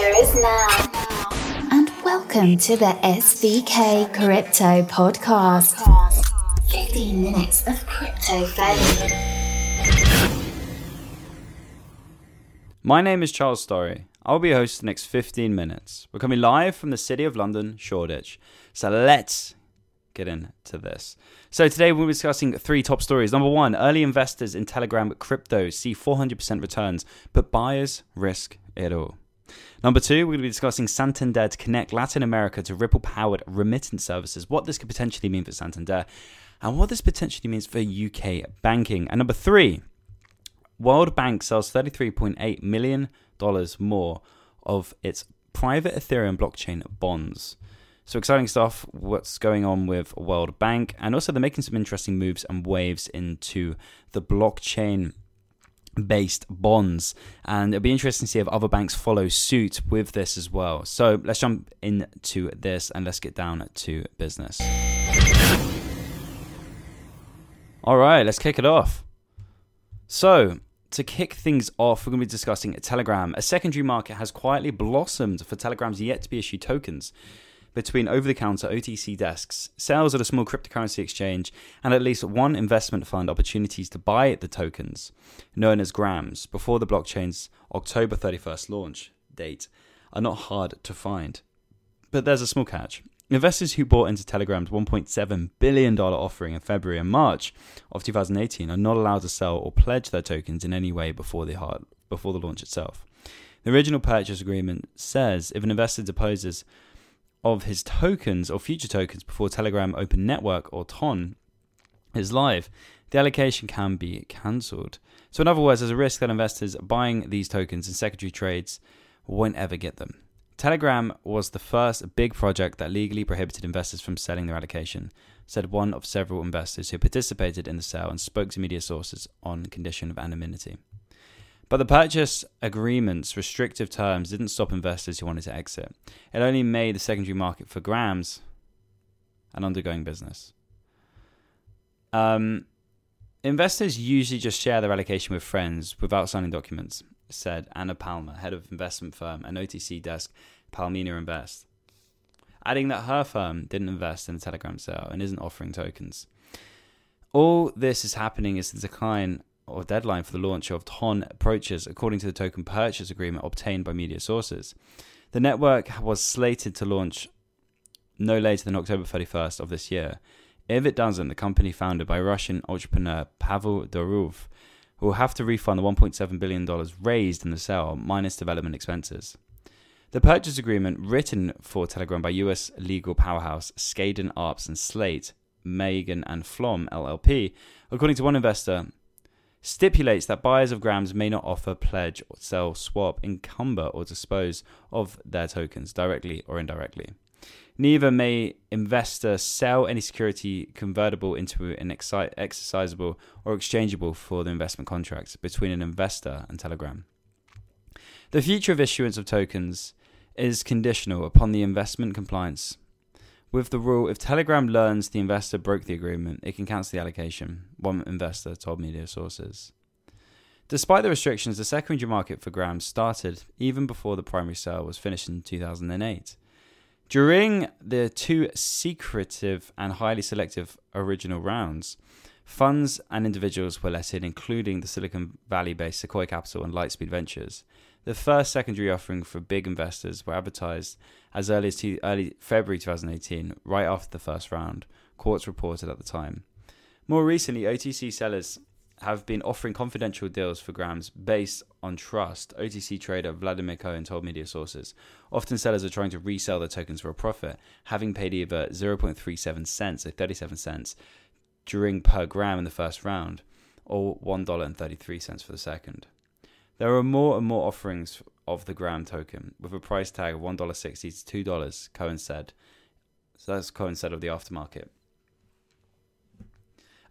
future is now. And welcome to the SVK Crypto Podcast. 15 minutes of crypto fame. My name is Charles Story. I'll be your host for the next 15 minutes. We're coming live from the city of London, Shoreditch. So let's get into this. So today we'll be discussing three top stories. Number one, early investors in Telegram crypto see 400% returns, but buyers risk it all. Number two, we're going to be discussing Santander to connect Latin America to Ripple powered remittance services, what this could potentially mean for Santander, and what this potentially means for UK banking. And number three, World Bank sells $33.8 million more of its private Ethereum blockchain bonds. So exciting stuff, what's going on with World Bank, and also they're making some interesting moves and waves into the blockchain based bonds. And it'll be interesting to see if other banks follow suit with this as well. So let's jump into this and let's get down to business. All right, let's kick it off. So, to kick things off, we're going to be discussing Telegram. A secondary market has quietly blossomed for Telegram's yet to be issued tokens between over the counter OTC desks, sales at a small cryptocurrency exchange, and at least one investment fund opportunities to buy the tokens, known as grams, before the blockchain's October 31st launch date, are not hard to find. But there's a small catch. Investors who bought into Telegram's $1.7 billion offering in February and March of 2018 are not allowed to sell or pledge their tokens in any way before the, before the launch itself. The original purchase agreement says if an investor deposes of his tokens or future tokens before Telegram Open Network or TON is live, the allocation can be cancelled. So, in other words, there's a risk that investors buying these tokens in secondary trades won't ever get them. Telegram was the first big project that legally prohibited investors from selling their allocation, said one of several investors who participated in the sale and spoke to media sources on condition of anonymity. But the purchase agreement's restrictive terms didn't stop investors who wanted to exit. It only made the secondary market for grams an undergoing business. Um, investors usually just share their allocation with friends without signing documents, said Anna Palmer, head of investment firm and OTC desk Palmina Invest, adding that her firm didn't invest in the Telegram sale and isn't offering tokens. All this is happening is the decline or deadline for the launch of TON approaches according to the token purchase agreement obtained by media sources. The network was slated to launch no later than October 31st of this year. If it doesn't, the company founded by Russian entrepreneur Pavel Durov will have to refund the $1.7 billion raised in the sale minus development expenses. The purchase agreement, written for Telegram by US legal powerhouse Skadden Arps and Slate, Meagher and Flom LLP, according to one investor, stipulates that buyers of grams may not offer, pledge, or sell, swap, encumber, or dispose of their tokens directly or indirectly. Neither may investor sell any security convertible into an exercisable or exchangeable for the investment contract between an investor and Telegram. The future of issuance of tokens is conditional upon the investment compliance with the rule if Telegram learns the investor broke the agreement, it can cancel the allocation, one investor told media sources. Despite the restrictions, the secondary market for grams started even before the primary sale was finished in 2008. During the two secretive and highly selective original rounds, funds and individuals were let in, including the Silicon Valley based Sequoia Capital and Lightspeed Ventures. The first secondary offering for big investors were advertised as early as to early February 2018, right after the first round, Quartz reported at the time. More recently, OTC sellers have been offering confidential deals for grams based on trust, OTC trader Vladimir Cohen told media sources. Often sellers are trying to resell their tokens for a profit, having paid either 0.37 cents, or 37 cents, during per gram in the first round, or $1.33 for the second. There are more and more offerings of the Gram token with a price tag of $1.60 to $2, Cohen said. So that's Cohen said of the aftermarket.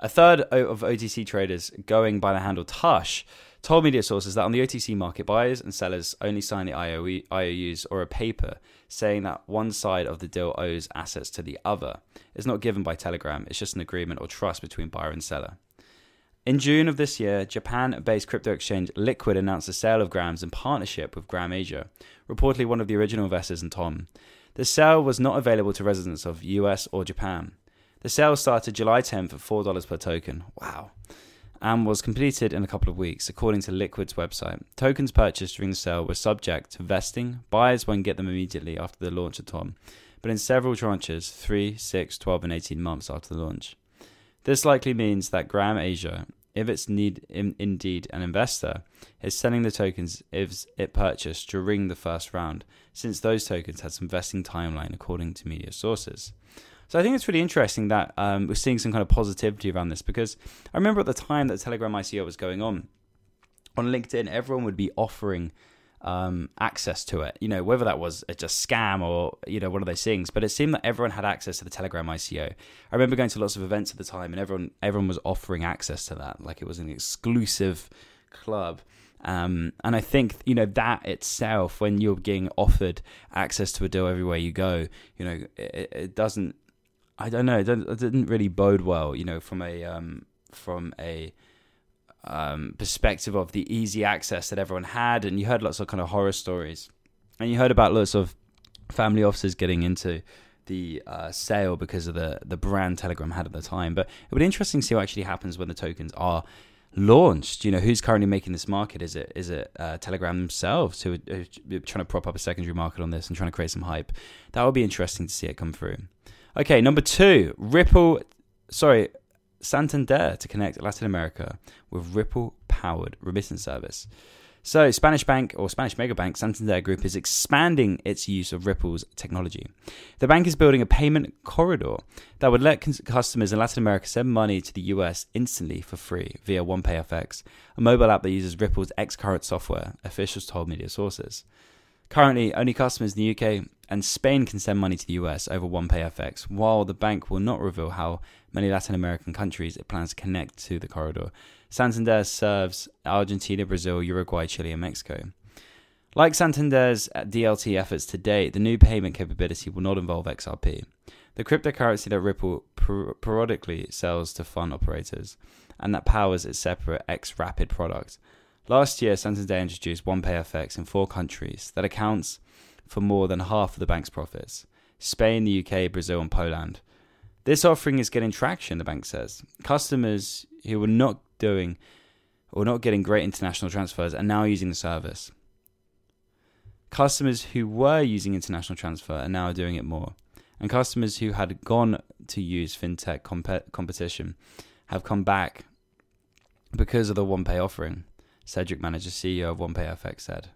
A third of OTC traders going by the handle Tush told media sources that on the OTC market, buyers and sellers only sign the IOUs or a paper saying that one side of the deal owes assets to the other. It's not given by Telegram, it's just an agreement or trust between buyer and seller. In June of this year, Japan based crypto exchange Liquid announced the sale of Grams in partnership with Gram Asia, reportedly one of the original investors in TON. The sale was not available to residents of US or Japan. The sale started July 10th at $4 per token. Wow. And was completed in a couple of weeks, according to Liquid's website. Tokens purchased during the sale were subject to vesting. Buyers won't get them immediately after the launch of TON, but in several tranches 3, 6, 12, and 18 months after the launch. This likely means that Gram Asia if it's need, in, indeed an investor, is selling the tokens if it purchased during the first round, since those tokens had some vesting timeline according to media sources. So I think it's really interesting that um, we're seeing some kind of positivity around this because I remember at the time that Telegram ICO was going on, on LinkedIn, everyone would be offering um, access to it. You know, whether that was a just scam or you know one of those things. But it seemed that everyone had access to the Telegram ICO. I remember going to lots of events at the time, and everyone everyone was offering access to that, like it was an exclusive club. Um, and I think you know that itself, when you're getting offered access to a deal everywhere you go, you know, it, it doesn't. I don't know. It, it, didn't really bode well, you know, from a um, from a um, perspective of the easy access that everyone had, and you heard lots of kind of horror stories, and you heard about lots of family offices getting into the uh, sale because of the the brand Telegram had at the time. But it would be interesting to see what actually happens when the tokens are launched. You know, who's currently making this market? Is it is it uh, Telegram themselves who are trying to prop up a secondary market on this and trying to create some hype? That would be interesting to see it come through. Okay, number two, Ripple. Sorry, Santander to connect Latin America with Ripple powered remittance service. So, Spanish bank or Spanish mega bank Santander Group is expanding its use of Ripple's technology. The bank is building a payment corridor that would let customers in Latin America send money to the US instantly for free via OnePayFX, a mobile app that uses Ripple's Xcurrent software, officials told media sources. Currently, only customers in the UK and Spain can send money to the US over OnePay FX, while the bank will not reveal how many Latin American countries it plans to connect to the corridor. Santander serves Argentina, Brazil, Uruguay, Chile, and Mexico. Like Santander's DLT efforts to date, the new payment capability will not involve XRP, the cryptocurrency that Ripple per- periodically sells to fund operators, and that powers its separate X Rapid product. Last year, Santander introduced OnePayFX in four countries that accounts for more than half of the bank's profits Spain, the UK, Brazil, and Poland. This offering is getting traction, the bank says. Customers who were not doing or not getting great international transfers are now using the service. Customers who were using international transfer are now doing it more. And customers who had gone to use fintech comp- competition have come back because of the OnePay offering. Cedric Metzger, CEO of OnePayFX, said.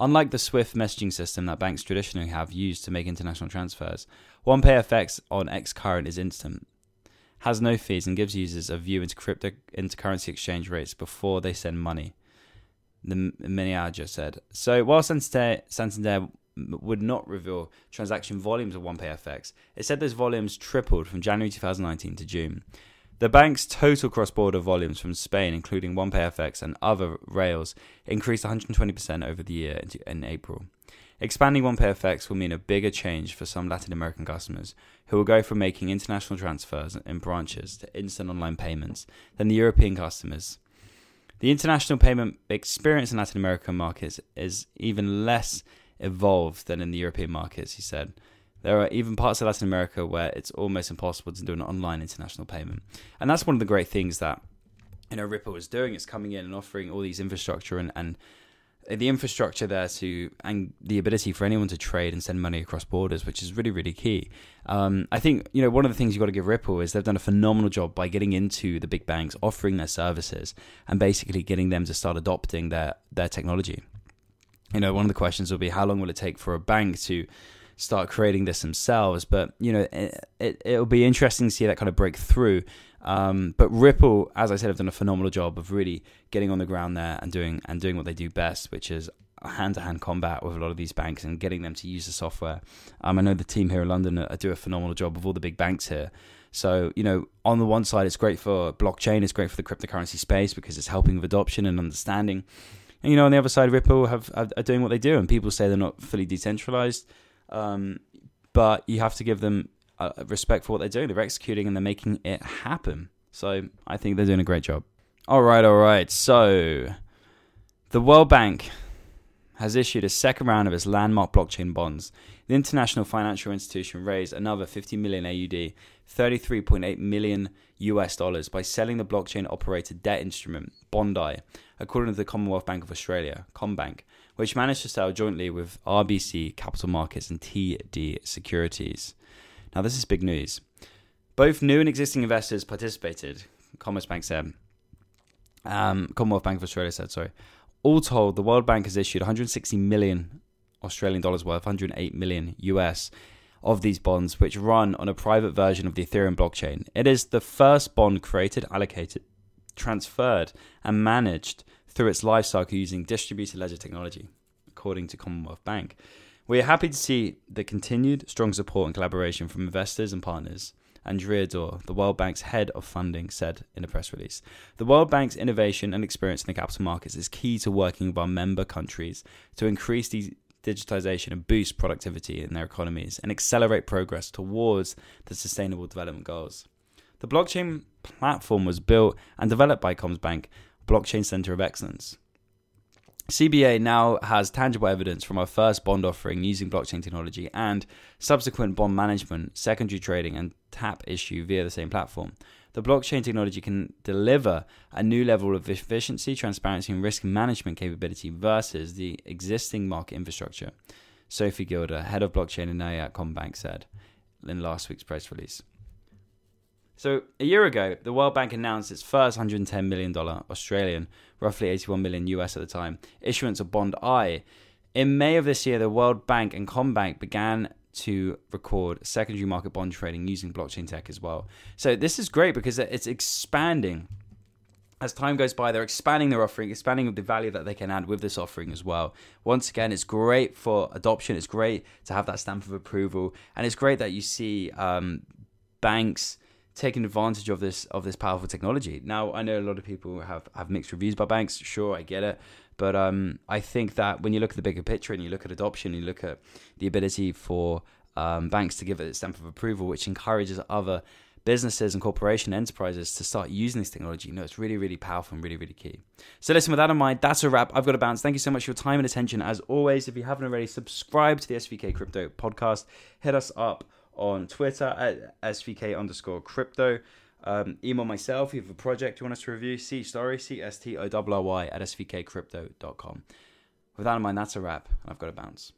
Unlike the Swift messaging system that banks traditionally have used to make international transfers, OnePayFX on Xcurrent is instant, has no fees, and gives users a view into crypto into currency exchange rates before they send money. The manager said. So while Santander, Santander would not reveal transaction volumes of OnePayFX, it said those volumes tripled from January 2019 to June. The bank's total cross border volumes from Spain, including OnePayFX and other rails, increased 120% over the year in April. Expanding OnePayFX will mean a bigger change for some Latin American customers who will go from making international transfers in branches to instant online payments than the European customers. The international payment experience in Latin American markets is even less evolved than in the European markets, he said. There are even parts of Latin America where it's almost impossible to do an online international payment. And that's one of the great things that you know Ripple is doing. It's coming in and offering all these infrastructure and, and the infrastructure there to and the ability for anyone to trade and send money across borders, which is really really key. Um, I think you know one of the things you've got to give Ripple is they've done a phenomenal job by getting into the big banks, offering their services, and basically getting them to start adopting their their technology. You know, one of the questions will be how long will it take for a bank to start creating this themselves. But you know, it, it will be interesting to see that kind of break through. Um, but Ripple, as I said, have done a phenomenal job of really getting on the ground there and doing and doing what they do best, which is hand-to-hand combat with a lot of these banks and getting them to use the software. Um, I know the team here in London uh, do a phenomenal job of all the big banks here. So, you know, on the one side, it's great for blockchain, it's great for the cryptocurrency space because it's helping with adoption and understanding. And, you know, on the other side, Ripple have, have, are doing what they do, and people say they're not fully decentralized. Um, but you have to give them respect for what they're doing. They're executing and they're making it happen. So I think they're doing a great job. All right, all right. So, the World Bank has issued a second round of its landmark blockchain bonds. The international financial institution raised another 50 million AUD, 33.8 million US dollars by selling the blockchain operated debt instrument bond-i, according to the Commonwealth Bank of Australia, CommBank, which managed to sell jointly with RBC Capital Markets and TD Securities. Now, this is big news. Both new and existing investors participated, Commerce Bank said. Um, Commonwealth Bank of Australia said, sorry. All told, the World Bank has issued 160 million Australian dollars worth, 108 million US of these bonds, which run on a private version of the Ethereum blockchain. It is the first bond created, allocated, transferred, and managed through its life cycle using distributed ledger technology, according to Commonwealth Bank. We are happy to see the continued strong support and collaboration from investors and partners. Andrea Dore, the World Bank's head of funding, said in a press release. The World Bank's innovation and experience in the capital markets is key to working with our member countries to increase these digitization and boost productivity in their economies and accelerate progress towards the sustainable development goals. The blockchain platform was built and developed by CommBank's Blockchain Center of Excellence. CBA now has tangible evidence from our first bond offering using blockchain technology and subsequent bond management, secondary trading, and tap issue via the same platform. The blockchain technology can deliver a new level of efficiency, transparency, and risk management capability versus the existing market infrastructure. Sophie Gilder, head of blockchain and AI at CommBank, said in last week's press release. So a year ago, the World Bank announced its first 110 million dollar Australian, roughly 81 million US at the time, issuance of bond-i. In May of this year, the World Bank and CommBank began to record secondary market bond trading using blockchain tech as well. So this is great because it's expanding as time goes by, they're expanding their offering, expanding the value that they can add with this offering as well. Once again, it's great for adoption. It's great to have that stamp of approval, and it's great that you see um, banks taking advantage of this of this powerful technology. Now, I know a lot of people have have mixed reviews by banks. Sure, I get it, but um, I think that when you look at the bigger picture and you look at adoption, you look at the ability for um, banks to give it a stamp of approval, which encourages other businesses and corporation enterprises to start using this technology. You know, it's really, really powerful and really, really key. So listen, with that in mind, that's a wrap. I've got to bounce. Thank you so much for your time and attention. As always, if you haven't already, subscribe to the SVK Crypto podcast. Hit us up on Twitter at SVK underscore crypto. Um, email myself if you have a project you want us to review. C story, C S T O R Y at svkcrypto.com. With that in mind, that's a wrap. And I've got to bounce.